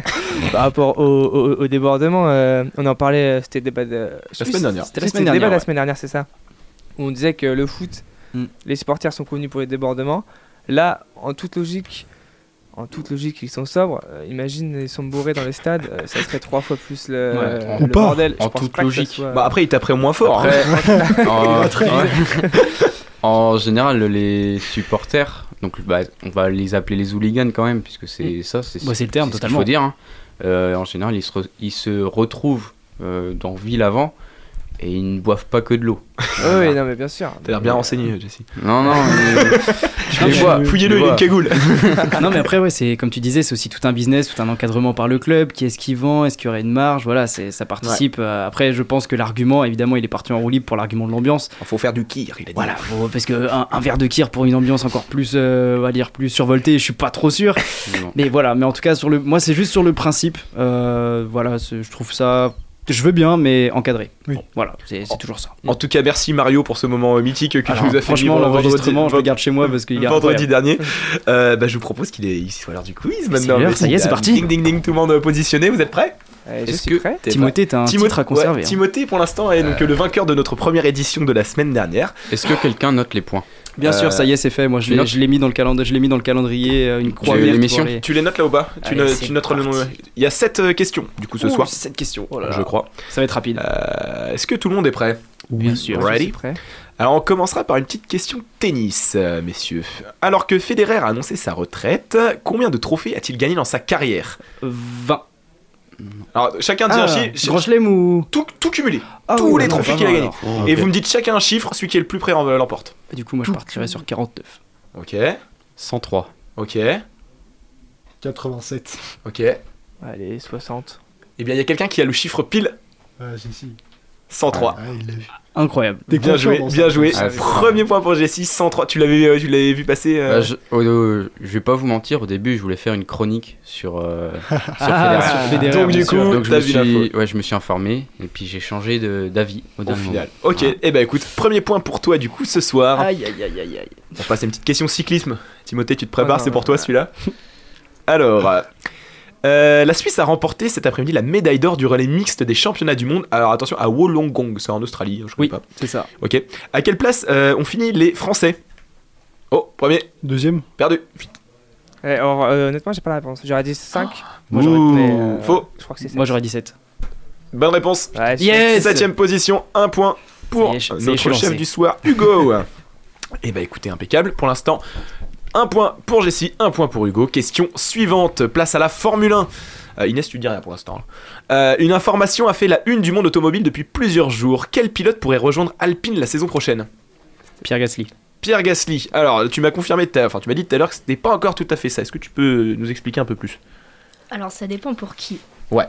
par rapport au, au- au débordement, euh, on en parlait, c'était le débat de. La semaine dernière. C'était le débat de la semaine dernière, c'est ça? Où on disait que le foot, Mm. les supporters sont connus pour les débordements. Là, en toute logique, en toute logique, ils sont sobres. Euh, imagine, ils sont bourrés dans les stades, euh, ça serait trois fois plus le, Ouais. le Ou pas. bordel. En toute logique. soit- Bah après, il taperait moins fort. Après, hein. en, Il général, les supporters, donc bah, on va les appeler les hooligans quand même, puisque c'est ça, c'est Bah, c'est le terme, ce totalement. faut dire. hein. Euh, en général, ils se, re- ils se retrouvent euh, dans ville avant et ils ne boivent pas que de l'eau. Ah oui, non, mais bien sûr. T'as l'air bien renseigné, Jesse. Non, non, mais- je les vois. Fouillez-le, il les a une vois. cagoule. non mais après ouais c'est comme tu disais c'est aussi tout un business tout un encadrement par le club qui est-ce qui vend? Est-ce qu'il y aurait une marge? Voilà c'est ça participe euh, après je pense que l'argument évidemment il est parti en roue libre pour l'argument de l'ambiance Il faut faire du kir, il a dit. voilà faut- parce que un, un verre de kir pour une ambiance encore plus euh, on va dire plus survoltée je suis pas trop sûr Non. mais voilà mais en tout cas sur le moi c'est juste sur le principe euh, voilà je trouve ça je veux bien mais encadré Bon, voilà c'est c'est toujours ça En tout cas, merci Mario pour ce moment euh, mythique que Alors, tu nous as fait franchement vivre l'enregistrement je le vendredi- garde chez moi parce qu'il est vendredi incroyable. dernier. Euh, bah, je vous propose qu'il est, il soit l'heure du quiz maintenant. ça y est, c'est euh, parti. Ding ding ding, tout le monde positionné. Vous êtes prêts? Euh, je Est-ce suis que prêt. t'es Timothée, t'as un Timothée- titre à conserver, ouais, hein. Timothée, pour l'instant, est donc le vainqueur de notre première édition de la semaine dernière. Est-ce que quelqu'un note les points? Bien Euh, sûr, ça y est, c'est fait. Moi, je l'ai, notes mis dans le calendrier, je l'ai mis dans le calendrier, euh, une croix Tu- l'émission les- Tu les notes là au bas Tu, Allez, noteras le nom. Il y a 7 questions du coup ce Ouh, soir. Cette question, oh là là. Je crois. Ça va être rapide. Euh, Est-ce que tout le monde est prêt Bien sûr. Ready prêt. Alors on commencera par une petite question tennis, euh, messieurs. Alors que Federer a annoncé sa retraite, combien de trophées a-t-il gagné dans sa carrière? 20. Alors chacun dit Ah, un chiffre. Grand chelem ou Tout, tout cumulé. Ah Tous oui, les trophées qu'il a gagnés. Et vous me dites chacun un chiffre, celui qui est le plus près l'emporte. Du coup, moi, je partirais sur 49. Ok, 103. ok, 87. ok. Eh Allez, 60. bien il y a quelqu'un qui a le chiffre pile Ah, si, si. 103. Ah, il l'a vu. Incroyable. T'es Bien joué, bien joué. Ah, Premier point pour Jessie, 103. Tu l'avais, euh, tu l'avais vu passer euh, Bah, je, oh, oh, je vais pas vous mentir, au début, je voulais faire une chronique sur, euh, sur Ah, Federer. sur Federer, Donc, du coup, Donc je me, suis, ouais, je me suis informé et puis j'ai changé d'avis au Au dernier final. moment. Ok, et eh ben écoute, premier point pour toi du coup ce soir. Aïe, aïe, aïe, aïe, aïe. On passe à une petite question cyclisme. Timothée, tu te prépares, Oh c'est pour toi ouais. celui-là. Alors, euh, la Suisse a remporté cet après-midi la médaille d'or du relais mixte des championnats du monde. Alors attention, à Wollongong, c'est en Australie, je connais Oui, pas. c'est ça. Ok. À quelle place euh, ont fini les Français? Oh, premier, Deuxième perdu. Eh, alors, euh, honnêtement, j'ai pas la réponse. J'aurais dit 5. Moi, j'aurais- euh, faux. Je crois que c'est. Moi, j'aurais 17. Bonne réponse. Ouais, Yes Septième position, un point pour notre chef du soir, Hugo. Et bah écoutez, impeccable. Pour l'instant, Un point pour Jessie, un point pour Hugo. Question suivante. Place à la Formule 1. Euh, Inès, tu dis rien pour l'instant. Euh, une information a fait la une du monde automobile depuis plusieurs jours. Quel pilote pourrait rejoindre Alpine la saison prochaine? Pierre Gasly. Pierre Gasly. Alors, tu m'as confirmé, enfin, tu m'as dit tout à l'heure que c'était pas encore tout à fait ça. Est-ce que tu peux nous expliquer un peu plus? Alors ça dépend pour qui. Ouais.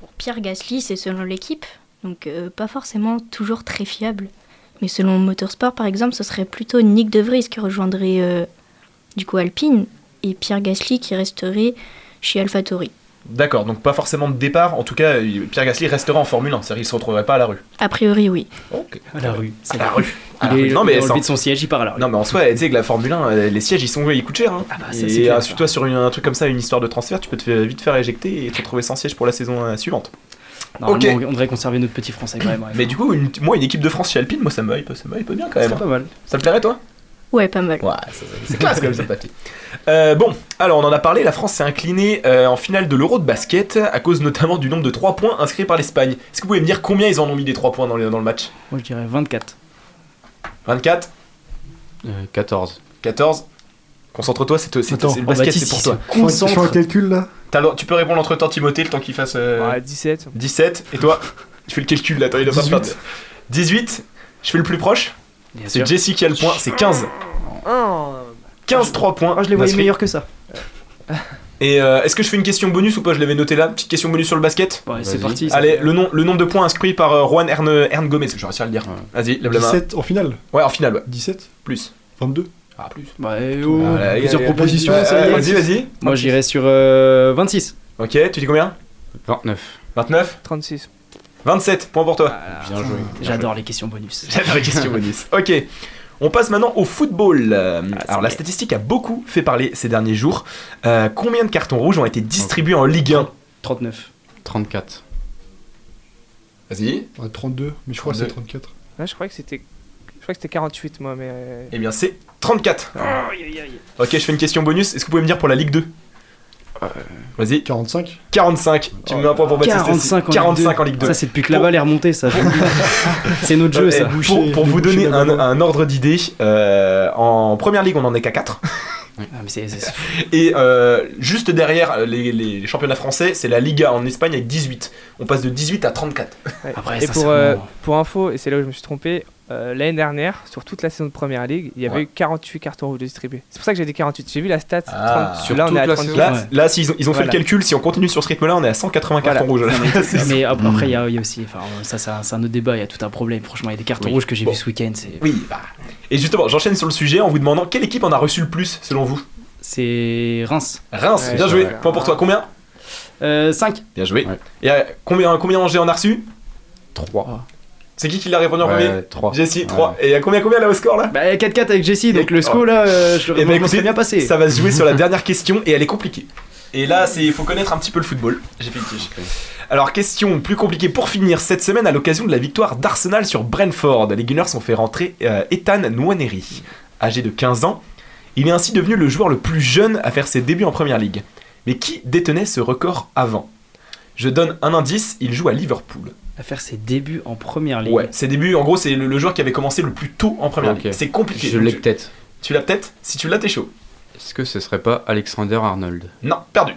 Pour Pierre Gasly, c'est selon l'équipe, donc euh, pas forcément toujours très fiable. Mais selon Motorsport, par exemple, ce serait plutôt Nick De Vries qui rejoindrait euh, du coup Alpine et Pierre Gasly qui resterait chez AlphaTauri. D'accord, donc pas forcément de départ. En tout cas, Pierre Gasly restera en Formule 1. C'est-à-dire qu'il se retrouverait pas à la rue. A priori, oui. Ok. À la rue. À la rue. À la rue. Non, mais de son siège, il part à la rue. Non, mais en soi, tu sais que la Formule 1, euh, les sièges, ils sont ils coûtent cher. Hein. Ah bah, ça, et c'est clair, euh, ça. toi, sur une- un truc comme ça, une histoire de transfert, tu peux te faire- vite faire éjecter et te retrouver sans siège pour la saison euh, suivante. Normalement, Ok. on devrait conserver notre petit français quand même. ouais. Mais du coup, une- moi, une équipe de France chez Alpine, moi, ça me hype, ça me hype bien quand même. C'est hein. pas mal. Ça te plairait, toi? Ouais, pas mal. Ouais, c'est classe comme ça, papy. Euh, bon, alors on en a parlé, la France s'est inclinée euh, en finale de l'Euro de basket à cause notamment du nombre de 3 points inscrits par l'Espagne. Est-ce que vous pouvez me dire combien ils en ont mis des 3 points dans le, dans le match? Moi je dirais 24. 24 Euh, 14. 14 Concentre-toi, c'est le basket, c'est pour toi. se Je fais un- concentre. calcul là? Tu peux répondre entre temps, Timothée, le temps qu'il fasse. euh, Ouais, 17. 17, et toi? Tu fais le calcul là, attends, il a pas 18. faire. 18, je fais le plus proche? C'est sûr. Jessie qui a le point, c'est 15. Oh. 15 3 points. Moi je les voyais meilleurs que ça. Et euh, est-ce que je fais une question bonus ou pas? Je l'avais noté là, petite question bonus sur le basket Ouais, c'est Vas-y. parti. Allez, le, nom, le nombre de points inscrits par euh, Juan Ern, Ern Gomez, je vais réussir à le dire. Vas-y, lève la main. 17 en finale. Ouais, en finale, ouais. 17 Plus. 22 Ah, plus. Bah, oh, Ah, plusieurs propositions. Ouais, ça y est. Vas-y, vas-y. Moi j'irais sur euh, 26. Ok, tu dis combien? 29. 29 36. 27, point pour toi. Bien joué. J'adore les questions bonus. J'adore les questions bonus. Ok. On passe maintenant au football. Euh, Ah, alors la statistique a beaucoup fait parler ces derniers jours. Euh, combien de cartons rouges ont été distribués en Ligue 1 39. 34. Vas-y. Ouais, 32, mais je crois que c'est 32. 34. Là, je crois que c'était. Je crois que c'était 48, moi, mais. euh, Eh bien c'est 34. Ok, je fais une question bonus. Est-ce que vous pouvez me dire pour la Ligue 2 Vas-y. 45 45. Tu me mets un point pour Baptiste. 45 en, 45 en Ligue 2. Ça c'est depuis que la balle est remontée ça. c'est notre jeu Euh, ça. eh, pour, pour vous donner un, un ordre d'idée, euh, en première ligue on en est qu'à 4. Ah, mais c'est- c'est- Et euh, juste derrière euh, les, les championnats français, c'est la Liga en Espagne avec 18. On passe de 18 à 34. ouais. Après, et ça, pour, c'est euh, pour info, et c'est là où je me suis trompé, euh, l'année dernière, sur toute la saison de première ligue, il y avait Ouais. eu 48 cartons rouges distribués. C'est pour ça que j'ai dit 48. J'ai vu la stat. Ah. 30. Sur là, on toute est à la 34. Là, Ouais. là s'ils ont, ils ont fait le calcul, si on continue sur ce rythme-là, on est à 180 cartons rouges. Mais, après, il y, a il y a aussi, enfin, ça, c'est un, autre débat, il y a tout un problème. Franchement, il y a des cartons Oui. rouges que j'ai Bon. vu ce week-end. Oui, bah. Et justement, j'enchaîne sur le sujet en vous demandant quelle équipe en a reçu le plus selon vous? C'est Reims. Reims, Ouais, bien joué. vrai. Point pour toi, combien? Euh, 5. Bien joué. Ouais. Et euh, combien, combien Angers en a reçu? 3. C'est qui qui l'a répondu en premier Ouais, 3. Jessie, 3. Et il y a combien, combien là au score là Bah, 4-4 avec Jessie, donc le score là, euh, je Eh le ben, écoutez, bien passé. Ça va se jouer sur la dernière question et elle est compliquée. Et là, c'est il faut connaître un petit peu le football. J'ai fait une tige. Alors, question plus compliquée pour finir. Cette semaine, à l'occasion de la victoire d'Arsenal sur Brentford, les Gunners ont fait rentrer euh, Ethan Nwaneri. Âgé de 15 ans, il est ainsi devenu le joueur le plus jeune à faire ses débuts en première ligue. Mais qui détenait ce record avant? Je donne un indice, il joue à Liverpool. À faire ses débuts en première ligue. Ouais, ses débuts, en gros, c'est le, le joueur qui avait commencé le plus tôt en première ligue. C'est compliqué. Je l'ai tu- peut-être. Tu l'as peut-être Si tu l'as, t'es chaud. Est-ce que ce serait pas Alexander Arnold? Non, perdu.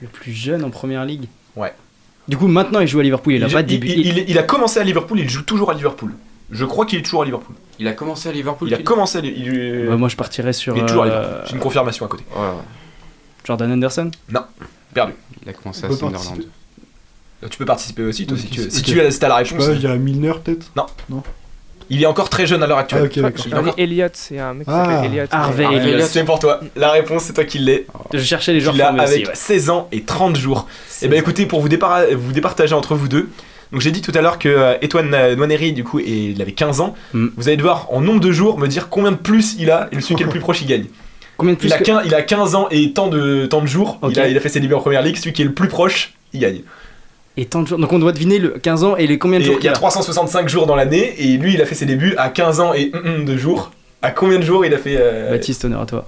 Le plus jeune en première ligue. Ouais. Du coup, maintenant il joue à Liverpool, il a pas il, débuté. il- il- il a commencé à Liverpool, il joue toujours à Liverpool. Je crois qu'il est toujours à Liverpool. Il a commencé à Liverpool Il a commencé à Li- il, Bah, moi je partirais sur. il est toujours à euh, Liverpool. J'ai une confirmation à côté. Ouais, ouais. Jordan Anderson Non, perdu. Il a commencé à Sunderland. Tu peux participer aussi, toi, Ok, si tu. Si tu as, si t'as la Je sais réponse. pas, je dirais Milner peut-être? Non. Non. Il est encore très jeune à l'heure actuelle. Ah, ok, d'accord. Il est encore- Elliott, c'est un mec qui Ah. s'appelle Elliott. Harvey Ah, Elliott. C'est pour toi. La réponse, c'est toi qui l'es. Je cherchais les joueurs formés aussi, avec ouais. 16 ans et 30 jours. Et ben écoutez, pour vous, départager entre vous deux, donc j'ai dit tout à l'heure que euh, Etoine euh, Nwaneri, du coup, et il avait 15 ans. Mm. Vous allez devoir, en nombre de jours, me dire combien de plus il a, et celui qui est le plus proche, il gagne. Combien de plus Il a, que- 15, il a 15 ans et tant de, tant de jours. Il, a, il a fait ses débuts en première ligue. Celui qui est le plus proche, il gagne. Et tant de jours. Donc on doit deviner le 15 ans et les combien de Et jours il y a qu'il 365 jours dans l'année. Et lui, il a fait ses débuts à 15 ans et hum, hum de jours. À combien de jours il a fait euh, Baptiste, honneur à toi.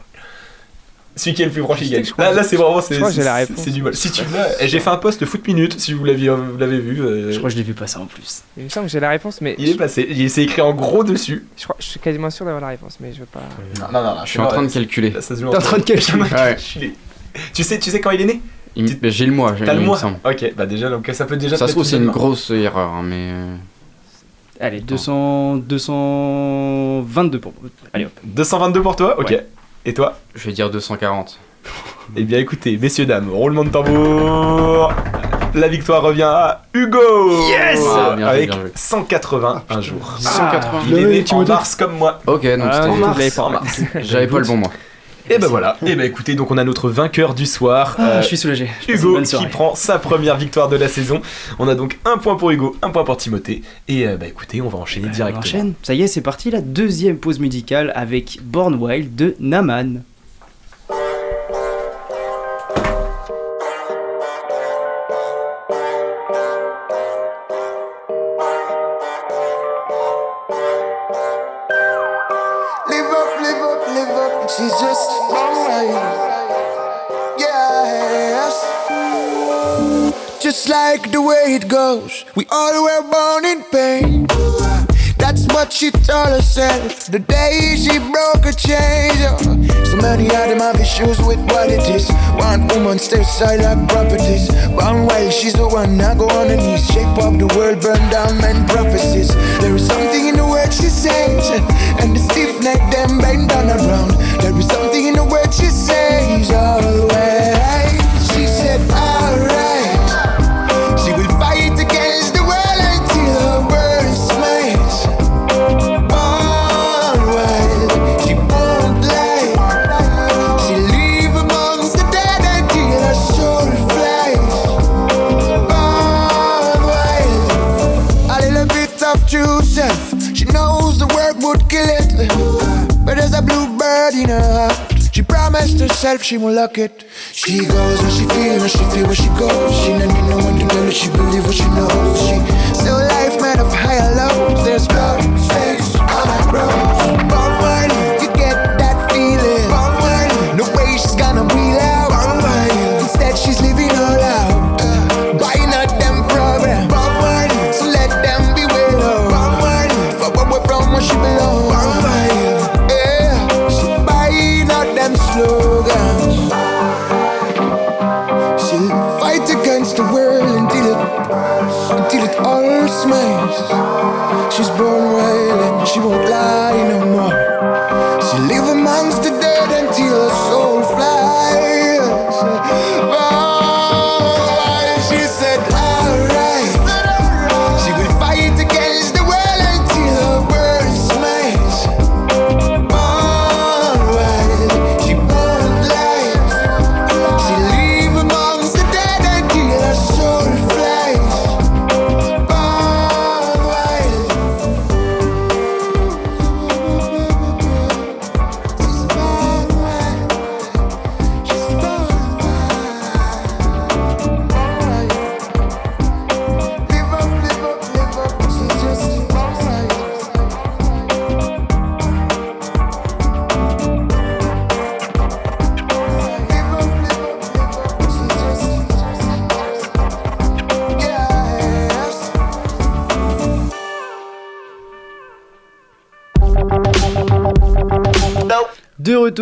Celui qui est le plus proche, il Je gagne. crois Là, là c'est vraiment je c'est, crois que j'ai la c'est- réponse. c'est du bol. Si tu et j'ai fait un post foot minute, si vous l'aviez, vous l'avez vu. euh, Je crois que je l'ai vu passer en plus. Il me semble que j'ai la réponse, mais. il est passé. Il c'est écrit en gros dessus. Je, crois, je suis quasiment sûr d'avoir la réponse, mais je veux pas. Non, non, non. non, Je suis en train de calculer. T'es en train de calculer. Tu sais, tu sais quand il est né? J'ai le mois, j'ai il le mois. Ok, bah déjà, donc ça peut déjà Ça se trouve, c'est une grosse erreur, hein, mais. euh, Allez, 200, 222 pour. Allez hop. 222 pour toi Ok. Ouais. Et toi Je vais dire 240. Eh bien écoutez, messieurs, dames, roulement de tambour. La victoire revient à Hugo Yes Ah, bien Avec bien joué. 181 jours. 180. Il est né en mars comme moi. Ok, donc Ah, c'était- En mars. J'avais pas le bon mois. Et ben voilà. Et ben écoutez, donc on a notre vainqueur du soir. Ah, euh, je suis soulagé. Je Hugo qui prend sa première victoire de la saison. On a donc un point pour Hugo, un point pour Timothée. Et euh, bah écoutez, on va enchaîner On directement. enchaîne. Ça y est, c'est parti, la deuxième pause musicale avec Born Wild de Naman. Live up, live up, live up. She's just alright. Yes. Just like the way it goes. We all were born in pain. What she told herself the day she broke her chains. Oh, So many of them have issues with what it is. One woman stay aside like properties. One while she's the one now go on her knees. Shape up the world, burn down men prophecies. There is something in the words she says, and the stiff neck them bend down around. There is something in the words she says always. Blue in her heart. She promised herself she won't lock it. She goes where she feel, where she feel, where she goes. She don't need no one to tell her she believe what she knows. She still life made of higher lows.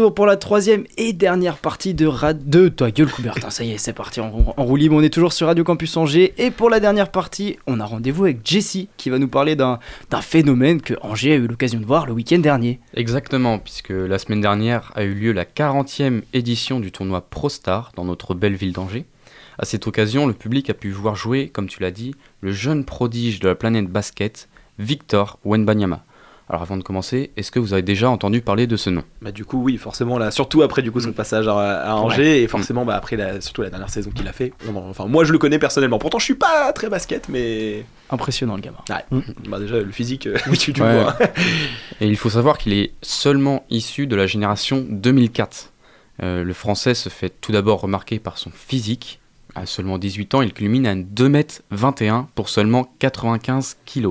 Retour pour la troisième et dernière partie de Rad 2. Toi, gueule Coubertin, ça y est, c'est parti en, en roue libre. On est toujours sur Radio Campus Angers. Et pour la dernière partie, on a rendez-vous avec Jessie qui va nous parler d'un d'un phénomène que Angers a eu l'occasion de voir le week-end dernier. Exactement, puisque la semaine dernière a eu lieu la 40e édition du tournoi ProStar dans notre belle ville d'Angers. À cette occasion, le public a pu voir jouer, comme tu l'as dit, le jeune prodige de la planète basket, Victor Wenbanyama. Alors avant de commencer, est-ce que vous avez déjà entendu parler de ce nom? Bah du coup oui forcément là surtout après du coup son passage à, à Angers Ouais. et forcément bah après la, surtout la dernière saison qu'il a fait on en- enfin moi je le connais personnellement pourtant je suis pas très basket mais Impressionnant le gamin. ouais bah déjà le physique euh, oui tu, tu Ouais. le vois Et il faut savoir qu'il est seulement issu de la génération 2004. Euh, le français se fait tout d'abord remarquer par son physique. À seulement 18 ans, il culmine à 2m21 pour seulement 95 kg.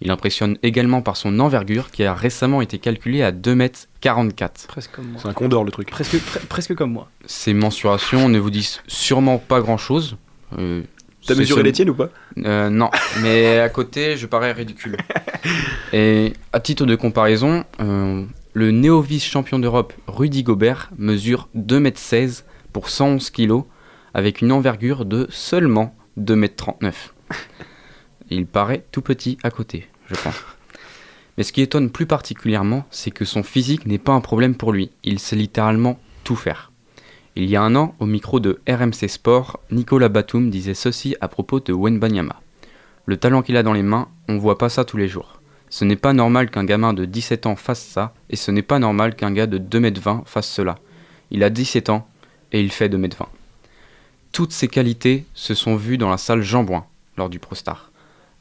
Il impressionne également par son envergure qui a récemment été calculée à 2m44. Presque comme moi. C'est un condor le truc. Presque, pre- presque comme moi. Ces mensurations ne vous disent sûrement pas grand-chose. Euh, T'as mesuré les tiennes ou pas? Euh, Non, mais à côté, je parais ridicule. Et à titre de comparaison, euh, le néo-vice-champion d'Europe Rudy Gobert mesure 2m16 pour 111 kg avec une envergure de seulement 2m39. Il paraît tout petit à côté, je pense. Mais ce qui étonne plus particulièrement, c'est que son physique n'est pas un problème pour lui. Il sait littéralement tout faire. Il y a un an, au micro de RMC Sport, Nicolas Batum disait ceci à propos de Wenbanyama. Le talent qu'il a dans les mains, on voit pas ça tous les jours. Ce n'est pas normal qu'un gamin de 17 ans fasse ça, et ce n'est pas normal qu'un gars de 2m20 fasse cela. Il a 17 ans, et il fait 2m20. Toutes ces qualités se sont vues dans la salle Jean-Bouin, lors du ProStar.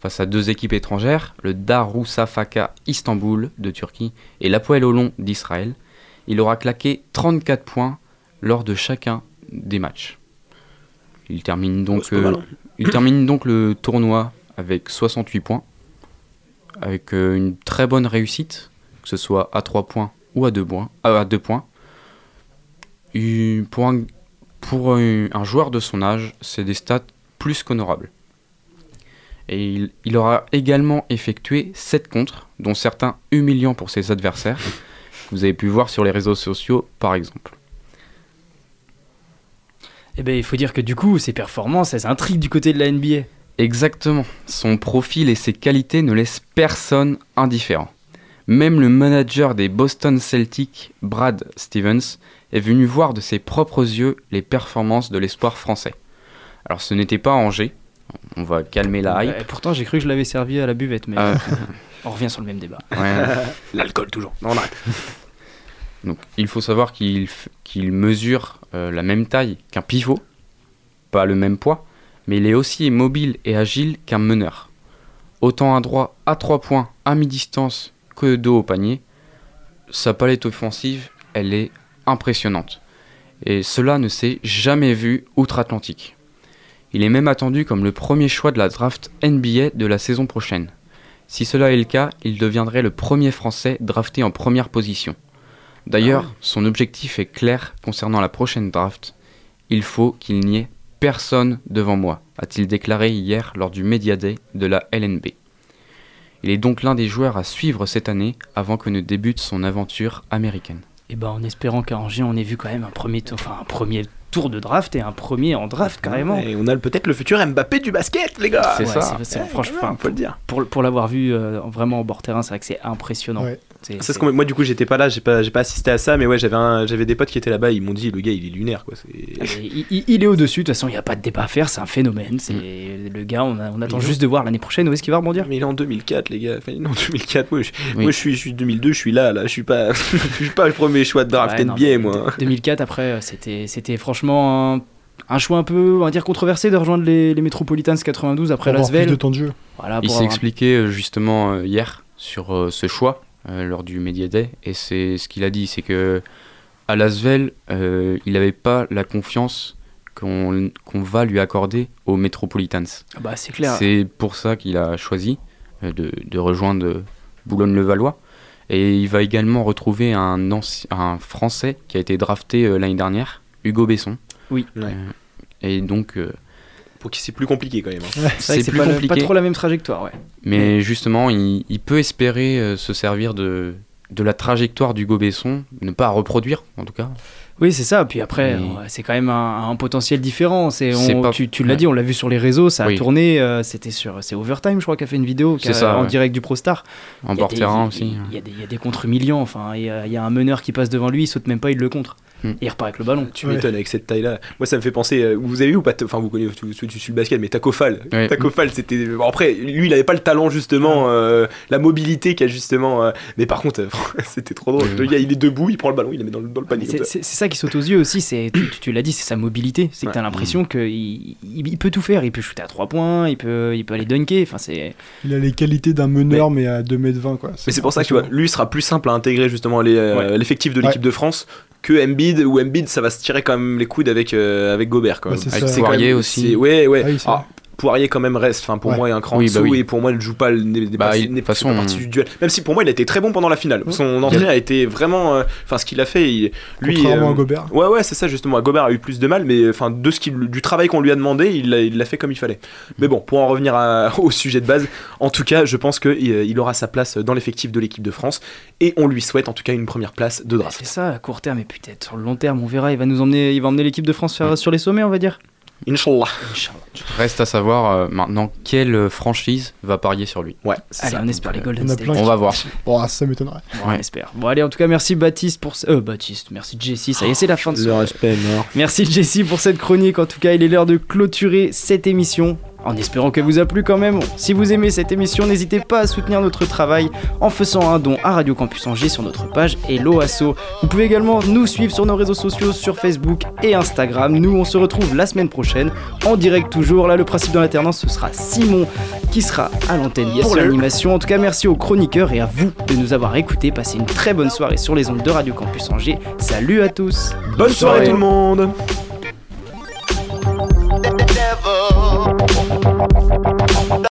Face à deux équipes étrangères, le Darüşşafaka Istanbul de Turquie et l'Apoel Olon d'Israël, il aura claqué 34 points lors de chacun des matchs. Il termine donc, euh, il termine donc le tournoi avec 68 points, avec euh, une très bonne réussite, que ce soit à 3 points ou à 2 points. euh, à deux points. Et pour un, pour un, un joueur de son âge, c'est des stats plus qu'honorables. Et il, il aura également effectué 7 contres, dont certains humiliants pour ses adversaires, que vous avez pu voir sur les réseaux sociaux par exemple. Eh ben, il faut dire que du coup, ses performances, elles intriguent du côté de la NBA. Exactement. Son profil et ses qualités ne laissent personne indifférent. Même le manager des Boston Celtics, Brad Stevens, est venu voir de ses propres yeux les performances de l'espoir français. Alors ce n'était pas Angers, on va calmer la hype. Et pourtant, j'ai cru que je l'avais servi à la buvette, mais Euh. on revient sur le même débat. Ouais. L'alcool toujours. Non, on arrête. Donc, il faut savoir qu'il mesure euh, la même taille qu'un pivot, pas le même poids, mais il est aussi mobile et agile qu'un meneur. Autant à droit à 3 points à mi-distance que dos au panier, sa palette offensive, elle est impressionnante. Et cela ne s'est jamais vu outre-Atlantique. Il est même attendu comme le premier choix de la draft NBA de la saison prochaine. Si cela est le cas, il deviendrait le premier Français drafté en première position. D'ailleurs, Ah ouais. son objectif est clair concernant la prochaine draft. Il faut qu'il n'y ait personne devant moi, a-t-il déclaré hier lors du Media Day de la LNB. Il est donc l'un des joueurs à suivre cette année avant que ne débute son aventure américaine. Et ben, en espérant qu'à Angers, on ait vu quand même un premier, enfin, un premier tour de draft et un premier en draft carrément. Et on a le- peut-être le futur Mbappé du basket, les gars. Ouais, c'est- c'est- franchement, voilà, faut le dire. Pour, pour l'avoir vu euh, vraiment en bord terrain, c'est vrai que c'est impressionnant. Ouais. C'est- C'est ce qu'on- moi du coup j'étais pas là, j'ai pas, j'ai pas assisté à ça, mais ouais j'avais un- j'avais des potes qui étaient là-bas, ils m'ont dit le gars il est lunaire quoi. c'est- Et il, il- il est au-dessus, de toute façon, il n'y a pas de débat à faire, c'est un phénomène. C'est le gars, on, a- on attend Mais juste de voir l'année prochaine où est-ce qu'il va rebondir. Mais il est en 2004 les gars, enfin, il est en 2004, moi je, Oui. moi, je suis, je suis 2002, je suis là, là, je suis pas, je suis pas le premier choix de draft Ouais, NBA moi. 2004, après, euh, c'était c'était franchement un, un choix un peu, on va dire, controversé de rejoindre les, les Metropolitans 92 après Lasvel. de temps de jeu. Voilà, Il pour s'est avoir expliqué euh, justement euh, hier sur ce choix lors du Media Day et c'est ce qu'il a dit, c'est que à Lasvel, euh, il n'avait pas la confiance qu'on va lui accorder aux Metropolitans. Ah bah, c'est clair. C'est pour ça qu'il a choisi euh, de, de rejoindre euh, Boulogne-le-Valois. Et il va également retrouver un, Français qui a été drafté euh, l'année dernière, Hugo Besson. Oui. Euh, et donc, euh, Pour qui c'est plus compliqué quand même. hein. C'est plus pas, le- compliqué. pas trop la même trajectoire, ouais. Mais justement, il, il peut espérer euh, se servir de, de la trajectoire d'Hugo Besson, ne pas reproduire en tout cas. Oui, c'est ça. Puis après, Mais- c'est quand même un, un potentiel différent. C'est, C'est on- pas- tu tu l'as ouais. dit, on l'a vu sur les réseaux, ça a Oui. tourné. euh, c'était sur, c'est Overtime, je crois, qui a fait une vidéo a- ça, en ouais. direct du ProStar. En bord terrain aussi. Il y, a des- il y a des contres humiliants. Enfin, il y, y a un meneur qui passe devant lui, il saute même pas, il le contre. Hmm. Et il repart avec le ballon. Tu m'étonnes avec cette taille-là. Moi, ça me fait penser. euh, vous avez vu ou pas Enfin, vous connaissez, tu, tu, tu suis le basket, mais Taco Fall. Ouais. Taco Fall, c'était. bon, après, lui, il avait pas le talent, justement, euh, la mobilité qu'il a, justement. euh, mais par contre, euh, c'était trop drôle. Le gars, il est debout, il prend le ballon, il le met dans le, dans le panier. C'est ça. c'est- c'est ça qui saute aux yeux aussi, c'est, tu, tu- tu l'as dit, c'est sa mobilité. C'est que tu as Ouais. l'impression qu'il il, il peut tout faire. Il peut shooter à 3 points, il peut, il peut aller dunker. Enfin, c'est... Il a les qualités d'un meneur, mais, à 2m20. Quoi. Mais c'est pour ça que tu vois, lui sera plus simple à intégrer justement les, euh, l'effectif de l'équipe de France que Embiid ou Embiid ça va se tirer quand même les coudes avec euh, avec Gobert quoi. Ouais, c'est Avec ça. Poirier même- aussi. c'est- Ouais ouais. Ah Poirier quand même reste, enfin pour Ouais. moi est un cran Oui, en bah dessous oui. et pour moi ne joue pas, le- n'est Bah, il- façon, pas partie du duel. Même si pour moi il a été très bon pendant la finale. Son entraîneur a été vraiment, euh, enfin ce qu'il a fait, il- lui. Contrairement à Gobert. Ouais ouais c'est ça justement. Gobert a eu plus de mal, mais enfin de ce qu'il, du travail qu'on lui a demandé, il l'a, il l'a fait comme il fallait. Mais bon, pour en revenir à- au sujet de base, en tout cas, je pense qu'il il aura sa place dans l'effectif de l'équipe de France et on lui souhaite en tout cas une première place de draft. C'est ça, à court terme et peut-être sur le long terme, on verra. Il va nous emmener, il va emmener l'équipe de France sur les sommets, on va dire. Inch'Allah. Reste à savoir euh, maintenant quelle franchise va parier sur lui. Ouais, Allez, on espère les Golden a State. On va voir. Bon, ah, ça m'étonnerait. Bon, on espère. Bon, allez, en tout cas, merci Baptiste pour. ce- Euh, Baptiste, merci Jessie. Ça y est, c'est la fin de Le soirée. respect est mort. Merci Jessie pour cette chronique. En tout cas, il est l'heure de clôturer cette émission. En espérant qu'elle vous a plu quand même. Si vous aimez cette émission, n'hésitez pas à soutenir notre travail en faisant un don à Radio Campus Angers sur notre page Hello Asso. Vous pouvez également nous suivre sur nos réseaux sociaux, sur Facebook et Instagram. Nous, on se retrouve la semaine prochaine en direct toujours. Là, le principe de l'alternance, ce sera Simon qui sera à l'antenne Yes, pour l'animation. En tout cas, merci aux chroniqueurs et à vous de nous avoir écoutés. Passez une très bonne soirée sur les ondes de Radio Campus Angers. Salut à tous. Bonne soirée tout le monde.